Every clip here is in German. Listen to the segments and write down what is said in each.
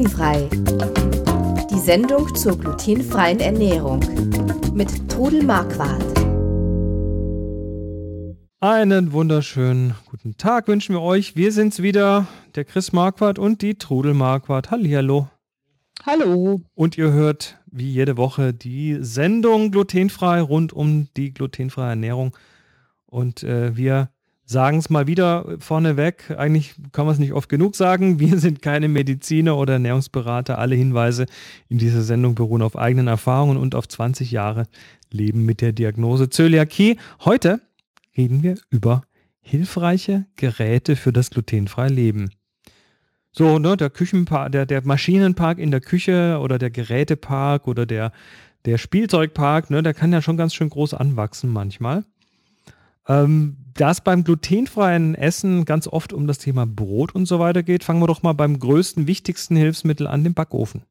Glutenfrei. Die Sendung zur glutenfreien Ernährung mit Trudel Marquardt. Einen wunderschönen guten Tag wünschen wir euch. Wir sind's wieder, der Chris Marquardt und die Trudel Marquardt. Hallihallo. Hallo. Und ihr hört wie jede Woche die Sendung glutenfrei rund um die glutenfreie Ernährung. Und äh, wir sagen es mal wieder vorneweg. Eigentlich kann man es nicht oft genug sagen. Wir sind keine Mediziner oder Ernährungsberater. Alle Hinweise in dieser Sendung beruhen auf eigenen Erfahrungen und auf 20 Jahre Leben mit der Diagnose Zöliakie. Heute reden wir über hilfreiche Geräte für das glutenfreie Leben. So, ne, der Küchenpark, der, der Maschinenpark in der Küche oder der Gerätepark oder der, der Spielzeugpark, ne, der kann ja schon ganz schön groß anwachsen manchmal. Ähm, da es beim glutenfreien Essen ganz oft um das Thema Brot und so weiter geht, fangen wir doch mal beim größten, wichtigsten Hilfsmittel an, dem Backofen.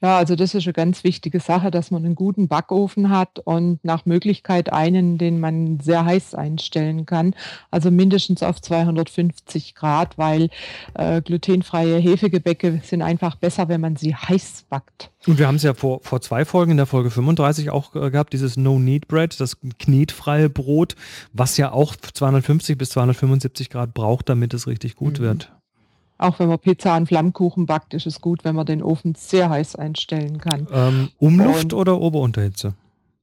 Ja, also das ist eine ganz wichtige Sache, dass man einen guten Backofen hat und nach Möglichkeit einen, den man sehr heiß einstellen kann, also mindestens auf 250 Grad, weil äh, glutenfreie Hefegebäcke sind einfach besser, wenn man sie heiß backt. Und wir haben es ja vor, vor zwei Folgen, in der Folge 35 auch äh, gehabt, dieses No-Knead-Bread, das knetfreie Brot, was ja auch 250 bis 275 Grad braucht, damit es richtig gut mhm. wird. Auch wenn man Pizza an Flammkuchen backt, ist es gut, wenn man den Ofen sehr heiß einstellen kann. Ähm, Umluft Und, oder Oberunterhitze?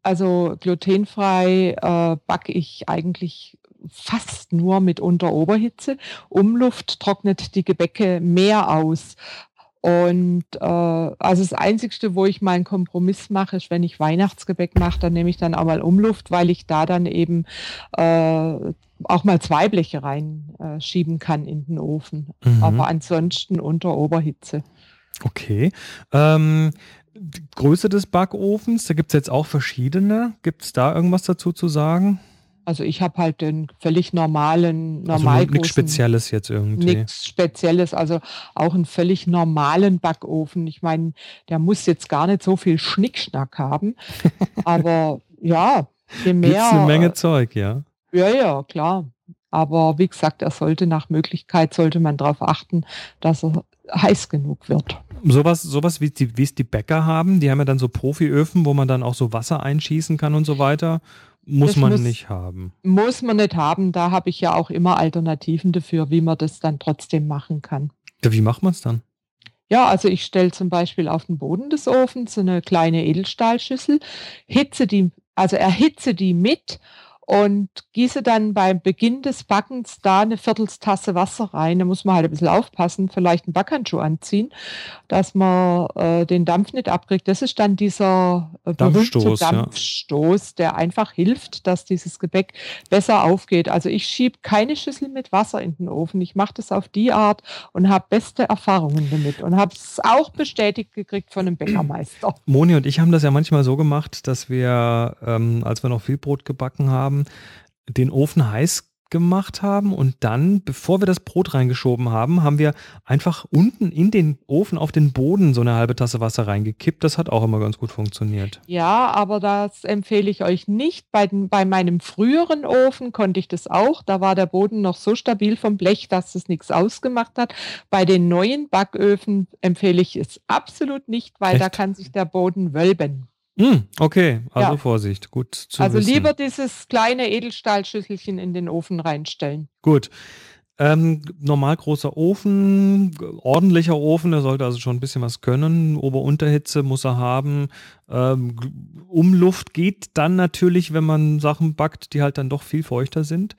Also glutenfrei äh, backe ich eigentlich fast nur mit Unter-Oberhitze. Umluft trocknet die Gebäcke mehr aus. Und äh, also das Einzige, wo ich mal einen Kompromiss mache, ist, wenn ich Weihnachtsgebäck mache, dann nehme ich dann auch mal Umluft, weil ich da dann eben äh, auch mal zwei Bleche reinschieben äh, kann in den Ofen. Mhm. Aber ansonsten unter Oberhitze. Okay. Ähm, Größe des Backofens, da gibt es jetzt auch verschiedene. Gibt es da irgendwas dazu zu sagen? Also ich habe halt den völlig normalen, normal also nichts Spezielles jetzt irgendwie. Nichts Spezielles, also auch einen völlig normalen Backofen. Ich meine, der muss jetzt gar nicht so viel Schnickschnack haben, aber ja, je mehr. Gibt's eine Menge Zeug, ja. Ja, ja, klar. Aber wie gesagt, er sollte nach Möglichkeit, sollte man darauf achten, dass er heiß genug wird. Sowas, sowas wie, die, wie es die Bäcker haben, die haben ja dann so Profiöfen, wo man dann auch so Wasser einschießen kann und so weiter. Muss das man muss, nicht haben. Muss man nicht haben. Da habe ich ja auch immer Alternativen dafür, wie man das dann trotzdem machen kann. Ja, wie macht man es dann? Ja, also ich stelle zum Beispiel auf den Boden des Ofens eine kleine Edelstahlschüssel, hitze die, also erhitze die mit und gieße dann beim Beginn des Backens da eine Viertelstasse Wasser rein. Da muss man halt ein bisschen aufpassen, vielleicht einen Backhandschuh anziehen, dass man äh, den Dampf nicht abkriegt. Das ist dann dieser äh, Dampfstoß, Dampfstoß, ja. der einfach hilft, dass dieses Gebäck besser aufgeht. Also ich schiebe keine Schüssel mit Wasser in den Ofen. Ich mache das auf die Art und habe beste Erfahrungen damit und habe es auch bestätigt gekriegt von einem Bäckermeister. Moni und ich haben das ja manchmal so gemacht, dass wir, ähm, als wir noch viel Brot gebacken haben, haben, den Ofen heiß gemacht haben und dann, bevor wir das Brot reingeschoben haben, haben wir einfach unten in den Ofen auf den Boden so eine halbe Tasse Wasser reingekippt. Das hat auch immer ganz gut funktioniert. Ja, aber das empfehle ich euch nicht. Bei, den, bei meinem früheren Ofen konnte ich das auch. Da war der Boden noch so stabil vom Blech, dass es nichts ausgemacht hat. Bei den neuen Backöfen empfehle ich es absolut nicht, weil Echt? da kann sich der Boden wölben. Hm, okay, also ja. Vorsicht, gut zu Also wissen. lieber dieses kleine Edelstahlschüsselchen in den Ofen reinstellen. Gut. Ähm, normal großer Ofen, ordentlicher Ofen, der sollte also schon ein bisschen was können. Ober-Unterhitze muss er haben. Ähm, Umluft geht dann natürlich, wenn man Sachen backt, die halt dann doch viel feuchter sind.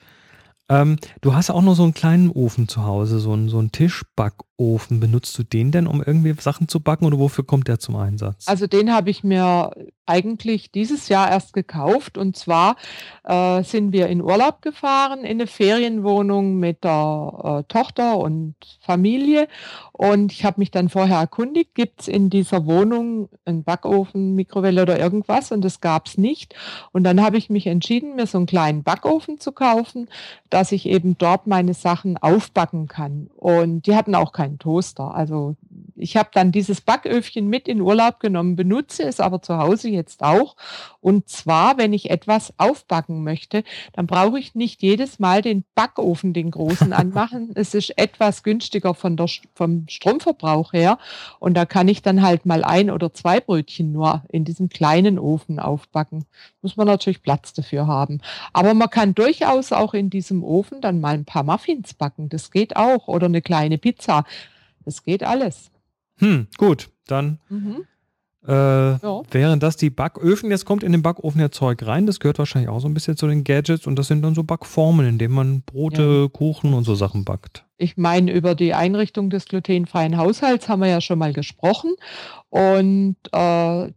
Ähm, du hast auch noch so einen kleinen Ofen zu Hause, so einen, so einen Tischbackofen. Benutzt du den denn, um irgendwie Sachen zu backen oder wofür kommt der zum Einsatz? Also den habe ich mir eigentlich dieses Jahr erst gekauft. Und zwar äh, sind wir in Urlaub gefahren, in eine Ferienwohnung mit der äh, Tochter und Familie. Und ich habe mich dann vorher erkundigt, gibt es in dieser Wohnung einen Backofen, Mikrowelle oder irgendwas? Und das gab es nicht. Und dann habe ich mich entschieden, mir so einen kleinen Backofen zu kaufen, dass ich eben dort meine Sachen aufbacken kann. Und die hatten auch keinen Toaster. Also ich habe dann dieses Backöfchen mit in Urlaub genommen, benutze es aber zu Hause jetzt auch. Und zwar, wenn ich etwas aufbacken möchte, dann brauche ich nicht jedes Mal den Backofen, den großen, anmachen. es ist etwas günstiger von der, vom Stromverbrauch her. Und da kann ich dann halt mal ein oder zwei Brötchen nur in diesem kleinen Ofen aufbacken. Muss man natürlich Platz dafür haben. Aber man kann durchaus auch in diesem Ofen dann mal ein paar Muffins backen. Das geht auch. Oder eine kleine Pizza. Das geht alles. Hm, gut, dann mhm. äh, ja. wären das die Backöfen. Jetzt kommt in den Backofen ja Zeug rein. Das gehört wahrscheinlich auch so ein bisschen zu den Gadgets. Und das sind dann so Backformen, in denen man Brote, ja. Kuchen und so Sachen backt. Ich meine, über die Einrichtung des glutenfreien Haushalts haben wir ja schon mal gesprochen. Und äh,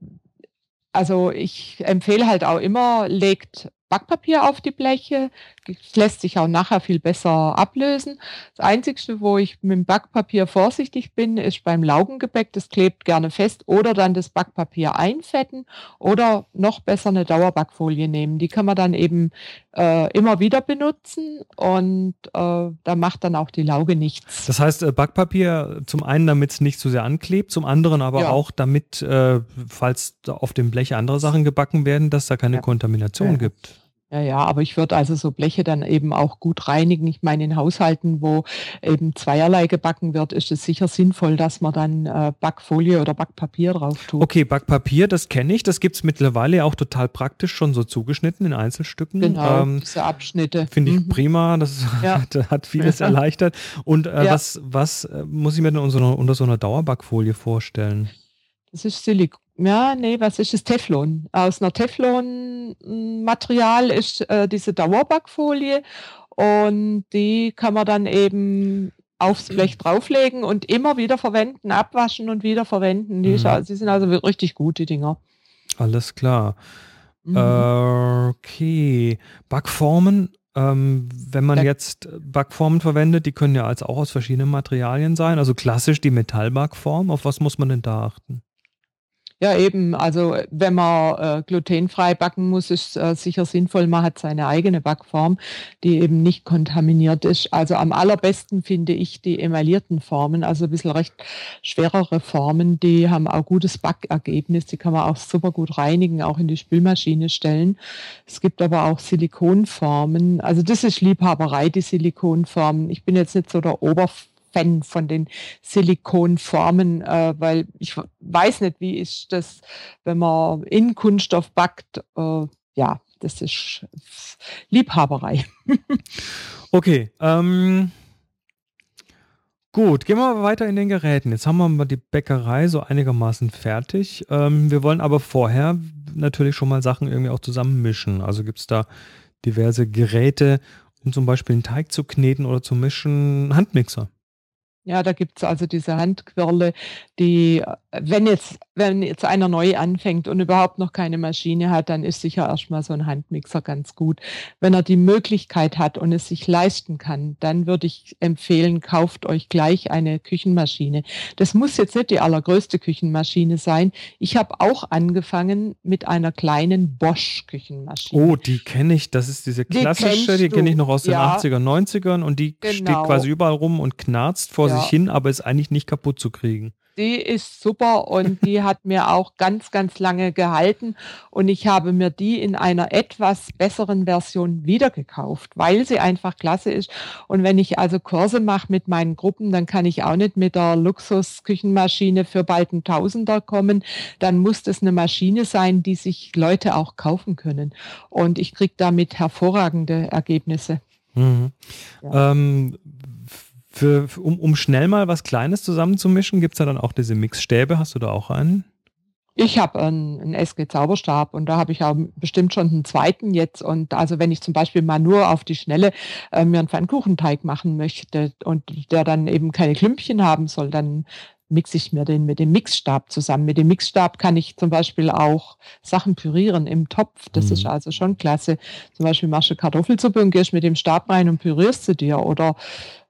also ich empfehle halt auch immer, legt Backpapier auf die Bleche. Das lässt sich auch nachher viel besser ablösen. Das Einzige, wo ich mit dem Backpapier vorsichtig bin, ist beim Laugengebäck. Das klebt gerne fest. Oder dann das Backpapier einfetten oder noch besser eine Dauerbackfolie nehmen. Die kann man dann eben äh, immer wieder benutzen und äh, da macht dann auch die Lauge nichts. Das heißt, äh, Backpapier zum einen, damit es nicht zu sehr anklebt, zum anderen aber ja. auch damit, äh, falls auf dem Blech andere Sachen gebacken werden, dass da keine ja. Kontamination ja. gibt. Ja, ja, aber ich würde also so Bleche dann eben auch gut reinigen. Ich meine, in Haushalten, wo eben zweierlei gebacken wird, ist es sicher sinnvoll, dass man dann äh, Backfolie oder Backpapier drauf tut. Okay, Backpapier, das kenne ich. Das gibt es mittlerweile auch total praktisch schon so zugeschnitten in Einzelstücken. Genau, ähm, diese Abschnitte. Finde ich mhm. prima. Das ja. hat, hat, vieles erleichtert. Und äh, ja. was, was äh, muss ich mir denn unter so, einer, unter so einer Dauerbackfolie vorstellen? Das ist Silikon ja, nee, was ist das? Teflon. Aus einer Teflon-Material ist äh, diese Dauerbackfolie und die kann man dann eben aufs Blech drauflegen und immer wieder verwenden, abwaschen und wieder verwenden. Die, mhm. die sind also richtig gut, die Dinger. Alles klar. Mhm. Äh, okay. Backformen, ähm, wenn man jetzt Backformen verwendet, die können ja als auch aus verschiedenen Materialien sein. Also klassisch die Metallbackform. Auf was muss man denn da achten? Ja, eben. Also wenn man äh, glutenfrei backen muss, ist äh, sicher sinnvoll, man hat seine eigene Backform, die eben nicht kontaminiert ist. Also am allerbesten finde ich die emaillierten Formen, also ein bisschen recht schwerere Formen, die haben auch gutes Backergebnis, die kann man auch super gut reinigen, auch in die Spülmaschine stellen. Es gibt aber auch Silikonformen. Also das ist Liebhaberei, die Silikonformen. Ich bin jetzt nicht so der Oberf Fan von den Silikonformen, äh, weil ich weiß nicht, wie ist das, wenn man in Kunststoff backt. Äh, ja, das ist Liebhaberei. okay. Ähm, gut, gehen wir weiter in den Geräten. Jetzt haben wir mal die Bäckerei so einigermaßen fertig. Ähm, wir wollen aber vorher natürlich schon mal Sachen irgendwie auch zusammen mischen. Also gibt es da diverse Geräte, um zum Beispiel einen Teig zu kneten oder zu mischen. Handmixer. Ja, da gibt's also diese Handquirle, die, äh, wenn jetzt wenn jetzt einer neu anfängt und überhaupt noch keine Maschine hat, dann ist sicher erstmal so ein Handmixer ganz gut. Wenn er die Möglichkeit hat und es sich leisten kann, dann würde ich empfehlen, kauft euch gleich eine Küchenmaschine. Das muss jetzt nicht die allergrößte Küchenmaschine sein. Ich habe auch angefangen mit einer kleinen Bosch-Küchenmaschine. Oh, die kenne ich. Das ist diese klassische, die, die kenne ich noch aus den ja. 80er, 90ern und die genau. steht quasi überall rum und knarzt vor ja. sich hin, aber ist eigentlich nicht kaputt zu kriegen die ist super und die hat mir auch ganz, ganz lange gehalten. Und ich habe mir die in einer etwas besseren Version wieder gekauft, weil sie einfach klasse ist. Und wenn ich also Kurse mache mit meinen Gruppen, dann kann ich auch nicht mit der Luxusküchenmaschine für bald ein Tausender kommen. Dann muss das eine Maschine sein, die sich Leute auch kaufen können. Und ich kriege damit hervorragende Ergebnisse. Mhm. Ja. Ähm, für, um, um schnell mal was Kleines zusammenzumischen, gibt es da dann auch diese Mixstäbe? Hast du da auch einen? Ich habe einen, einen SG Zauberstab und da habe ich auch bestimmt schon einen zweiten jetzt. Und also wenn ich zum Beispiel mal nur auf die Schnelle äh, mir einen Pfannkuchenteig machen möchte und der dann eben keine Klümpchen haben soll, dann mixe ich mir den mit dem Mixstab zusammen. Mit dem Mixstab kann ich zum Beispiel auch Sachen pürieren im Topf. Das mhm. ist also schon klasse. Zum Beispiel machst du Kartoffelsuppe und gehst mit dem Stab rein und pürierst sie dir. Oder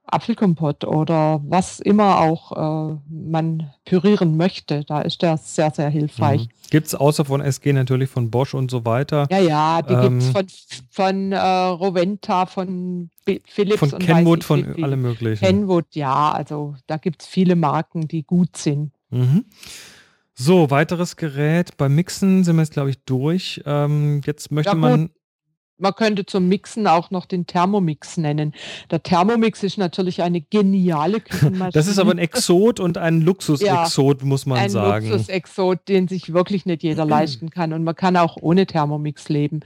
Apfelkompott oder was immer auch äh, man pürieren möchte. Da ist der sehr, sehr hilfreich. Mhm. Gibt es außer von SG natürlich von Bosch und so weiter? Ja, ja, die ähm, gibt es von, von äh, Roventa, von Philips von Kenwood, von allem möglichen. Kenwood, ja, also da gibt es viele Marken, die gut sind. Mhm. So, weiteres Gerät. Beim Mixen sind wir jetzt, glaube ich, durch. Ähm, jetzt möchte ja, man. Man könnte zum Mixen auch noch den Thermomix nennen. Der Thermomix ist natürlich eine geniale Küchenmaschine. Das ist aber ein Exot und ein Luxusexot, ja, muss man ein sagen. Ein Luxusexot, den sich wirklich nicht jeder leisten kann. Und man kann auch ohne Thermomix leben.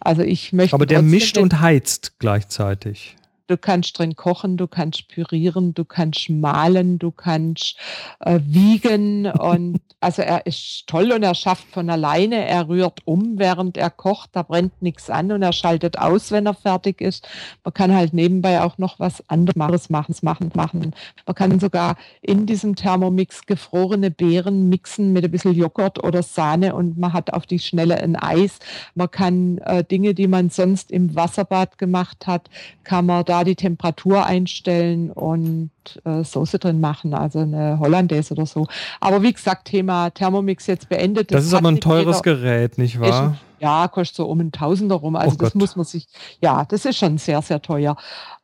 Also ich möchte. Aber der mischt und heizt gleichzeitig. Du kannst drin kochen, du kannst pürieren, du kannst malen, du kannst äh, wiegen und also er ist toll und er schafft von alleine, er rührt um, während er kocht, da brennt nichts an und er schaltet aus, wenn er fertig ist. Man kann halt nebenbei auch noch was anderes machen, machen, machen. Man kann sogar in diesem Thermomix gefrorene Beeren mixen mit ein bisschen Joghurt oder Sahne und man hat auf die Schnelle ein Eis. Man kann äh, Dinge, die man sonst im Wasserbad gemacht hat, kann man da die Temperatur einstellen und äh, Soße drin machen, also eine Hollandaise oder so. Aber wie gesagt, Thema Thermomix jetzt beendet. Das, das ist aber ein teures jeder, Gerät, nicht wahr? ja, kostet so um ein Tausender rum. Also oh das Gott. muss man sich, ja, das ist schon sehr, sehr teuer.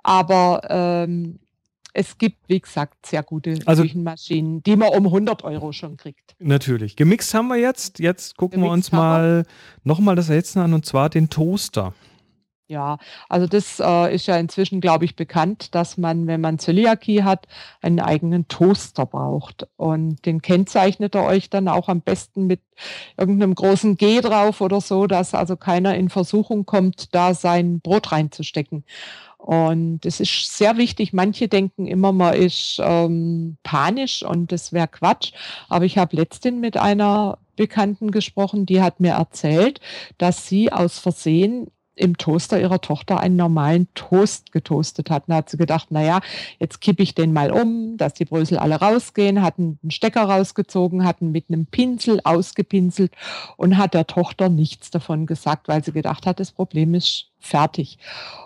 Aber ähm, es gibt, wie gesagt, sehr gute also, Küchenmaschinen, die man um 100 Euro schon kriegt. Natürlich. Gemixt haben wir jetzt. Jetzt gucken Gemixt wir uns mal nochmal das Letzte an und zwar den Toaster. Ja, also das äh, ist ja inzwischen, glaube ich, bekannt, dass man, wenn man Zöliakie hat, einen eigenen Toaster braucht. Und den kennzeichnet er euch dann auch am besten mit irgendeinem großen G drauf oder so, dass also keiner in Versuchung kommt, da sein Brot reinzustecken. Und es ist sehr wichtig. Manche denken immer, man ist ähm, panisch und das wäre Quatsch. Aber ich habe letztens mit einer Bekannten gesprochen, die hat mir erzählt, dass sie aus Versehen im Toaster ihrer Tochter einen normalen Toast getoastet hat. Da hat sie gedacht, naja, jetzt kippe ich den mal um, dass die Brösel alle rausgehen, hat einen Stecker rausgezogen, hat ihn mit einem Pinsel ausgepinselt und hat der Tochter nichts davon gesagt, weil sie gedacht hat, das Problem ist fertig.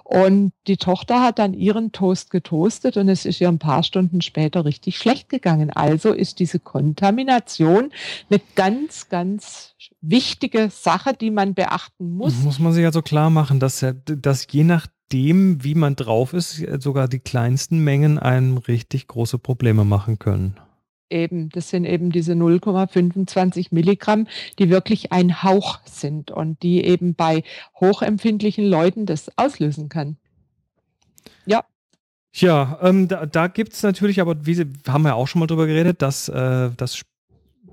Und die Tochter hat dann ihren Toast getoastet und es ist ihr ein paar Stunden später richtig schlecht gegangen. Also ist diese Kontamination eine ganz, ganz wichtige Sache, die man beachten muss. Muss man sich also klar machen, dass, dass je nachdem, wie man drauf ist, sogar die kleinsten Mengen einem richtig große Probleme machen können eben, das sind eben diese 0,25 Milligramm, die wirklich ein Hauch sind und die eben bei hochempfindlichen Leuten das auslösen kann. Ja. Ja, ähm, da, da gibt es natürlich, aber wie Sie haben ja auch schon mal drüber geredet, dass äh, das,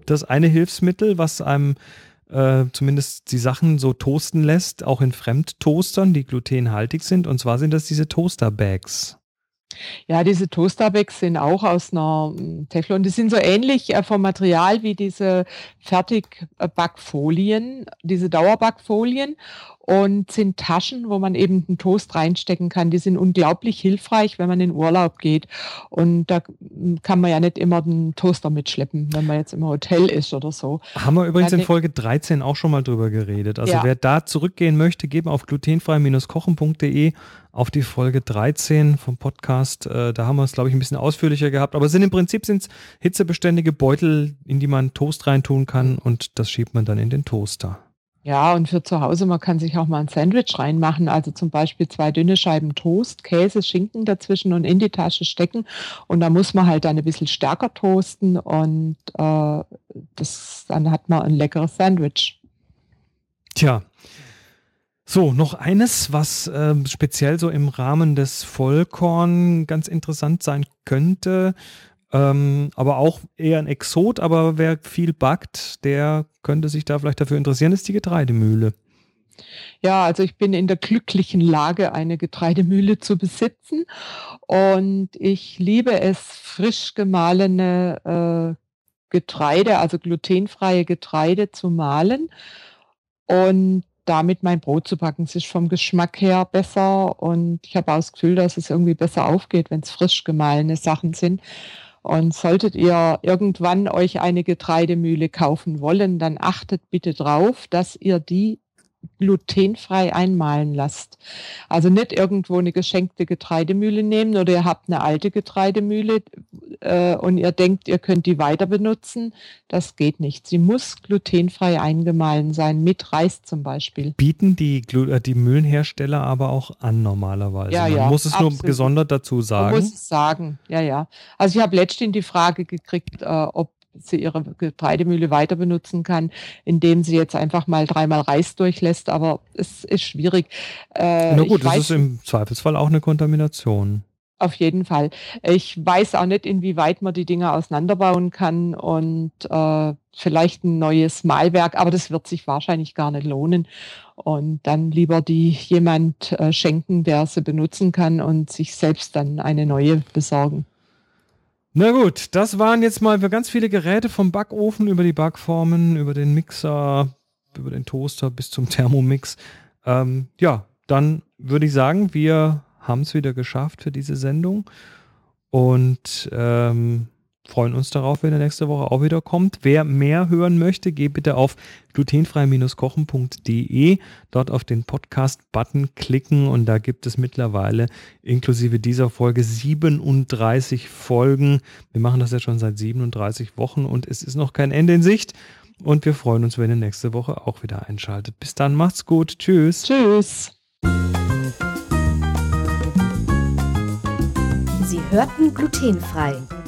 das eine Hilfsmittel, was einem äh, zumindest die Sachen so toasten lässt, auch in Fremdtoastern, die glutenhaltig sind. Und zwar sind das diese Toaster-Bags. Ja, diese Toasterbags sind auch aus einer hm, Teflon. Die sind so ähnlich äh, vom Material wie diese Fertigbackfolien, diese Dauerbackfolien und sind Taschen, wo man eben einen Toast reinstecken kann. Die sind unglaublich hilfreich, wenn man in Urlaub geht. Und da kann man ja nicht immer den Toaster mitschleppen, wenn man jetzt im Hotel ist oder so. Haben wir übrigens in Folge 13 auch schon mal drüber geredet. Also ja. wer da zurückgehen möchte, geben auf glutenfrei-kochen.de auf die Folge 13 vom Podcast. Äh, da haben wir es, glaube ich, ein bisschen ausführlicher gehabt. Aber sind im Prinzip sind hitzebeständige Beutel, in die man Toast reintun kann und das schiebt man dann in den Toaster. Ja, und für zu Hause, man kann sich auch mal ein Sandwich reinmachen, also zum Beispiel zwei dünne Scheiben Toast, Käse, Schinken dazwischen und in die Tasche stecken. Und da muss man halt dann ein bisschen stärker toasten und äh, das, dann hat man ein leckeres Sandwich. Tja. So, noch eines, was äh, speziell so im Rahmen des Vollkorn ganz interessant sein könnte. Ähm, aber auch eher ein Exot, aber wer viel backt, der könnte sich da vielleicht dafür interessieren, ist die Getreidemühle. Ja, also ich bin in der glücklichen Lage, eine Getreidemühle zu besitzen und ich liebe es, frisch gemahlene äh, Getreide, also glutenfreie Getreide zu mahlen und damit mein Brot zu backen. Es ist vom Geschmack her besser und ich habe auch das Gefühl, dass es irgendwie besser aufgeht, wenn es frisch gemahlene Sachen sind. Und solltet ihr irgendwann euch eine Getreidemühle kaufen wollen, dann achtet bitte drauf, dass ihr die glutenfrei einmahlen lasst. Also nicht irgendwo eine geschenkte Getreidemühle nehmen oder ihr habt eine alte Getreidemühle äh, und ihr denkt, ihr könnt die weiter benutzen. Das geht nicht. Sie muss glutenfrei eingemahlen sein, mit Reis zum Beispiel. Bieten die, äh, die Mühlenhersteller aber auch an normalerweise. Ja, Man ja, muss es absolut. nur gesondert dazu sagen. Man muss es sagen, ja, ja. Also ich habe letztens die Frage gekriegt, äh, ob sie ihre Getreidemühle weiter benutzen kann, indem sie jetzt einfach mal dreimal Reis durchlässt, aber es ist schwierig. Äh, Na gut, das weiß ist im Zweifelsfall auch eine Kontamination. Auf jeden Fall. Ich weiß auch nicht, inwieweit man die Dinge auseinanderbauen kann und äh, vielleicht ein neues Malwerk, aber das wird sich wahrscheinlich gar nicht lohnen. Und dann lieber die jemand äh, schenken, der sie benutzen kann und sich selbst dann eine neue besorgen. Na gut, das waren jetzt mal ganz viele Geräte vom Backofen über die Backformen, über den Mixer, über den Toaster bis zum Thermomix. Ähm, ja, dann würde ich sagen, wir haben es wieder geschafft für diese Sendung und ähm, freuen uns darauf, wenn er nächste Woche auch wieder kommt. Wer mehr hören möchte, geht bitte auf glutenfrei-kochen.de, dort auf den Podcast-Button klicken und da gibt es mittlerweile inklusive dieser Folge 37 Folgen. Wir machen das ja schon seit 37 Wochen und es ist noch kein Ende in Sicht. Und wir freuen uns, wenn ihr nächste Woche auch wieder einschaltet. Bis dann, macht's gut. Tschüss. Tschüss. Sie hörten glutenfrei.